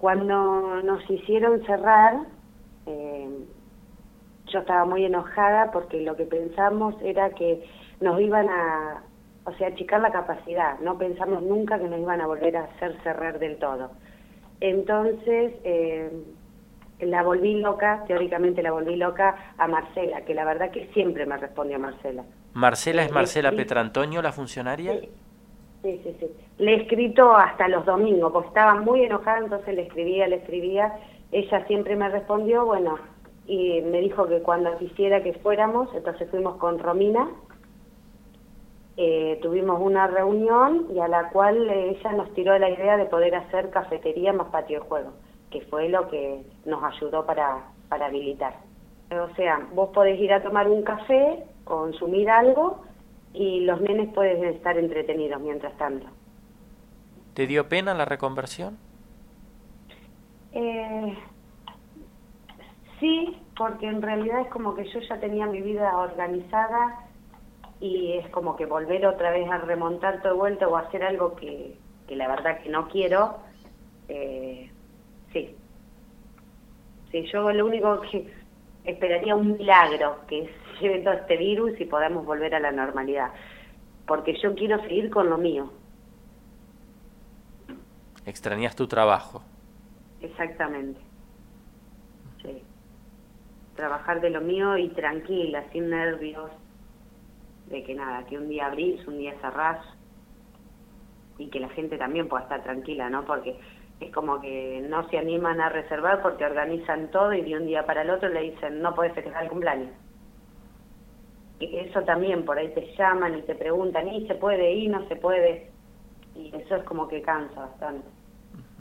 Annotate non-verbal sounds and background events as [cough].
Cuando nos hicieron cerrar, eh, yo estaba muy enojada porque lo que pensamos era que nos iban a, o sea, achicar la capacidad. No pensamos nunca que nos iban a volver a hacer cerrar del todo. Entonces, eh, la volví loca, teóricamente la volví loca a Marcela, que la verdad que siempre me respondió Marcela. ¿Marcela es Marcela Petrantonio, la funcionaria? Sí. Sí, sí, Le he escrito hasta los domingos, porque estaba muy enojada, entonces le escribía, le escribía. Ella siempre me respondió, bueno, y me dijo que cuando quisiera que fuéramos, entonces fuimos con Romina, eh, tuvimos una reunión y a la cual ella nos tiró la idea de poder hacer cafetería más patio de juego que fue lo que nos ayudó para, para habilitar. O sea, vos podés ir a tomar un café, consumir algo y los nenes pueden estar entretenidos mientras tanto. ¿Te dio pena la reconversión? Eh, sí, porque en realidad es como que yo ya tenía mi vida organizada y es como que volver otra vez a remontar todo de vuelta o hacer algo que, que la verdad que no quiero, eh, Sí. Sí, yo lo único que esperaría un milagro, que [laughs] lleve todo este virus y podamos volver a la normalidad. Porque yo quiero seguir con lo mío. ¿Extrañas tu trabajo? Exactamente. Sí. Trabajar de lo mío y tranquila, sin nervios. De que nada, que un día abrís, un día cerrás. Y que la gente también pueda estar tranquila, ¿no? Porque es como que no se animan a reservar porque organizan todo y de un día para el otro le dicen no puedes festejar el cumpleaños. Y eso también, por ahí te llaman y te preguntan, ¿y se puede? ¿y no se puede? Y eso es como que cansa bastante.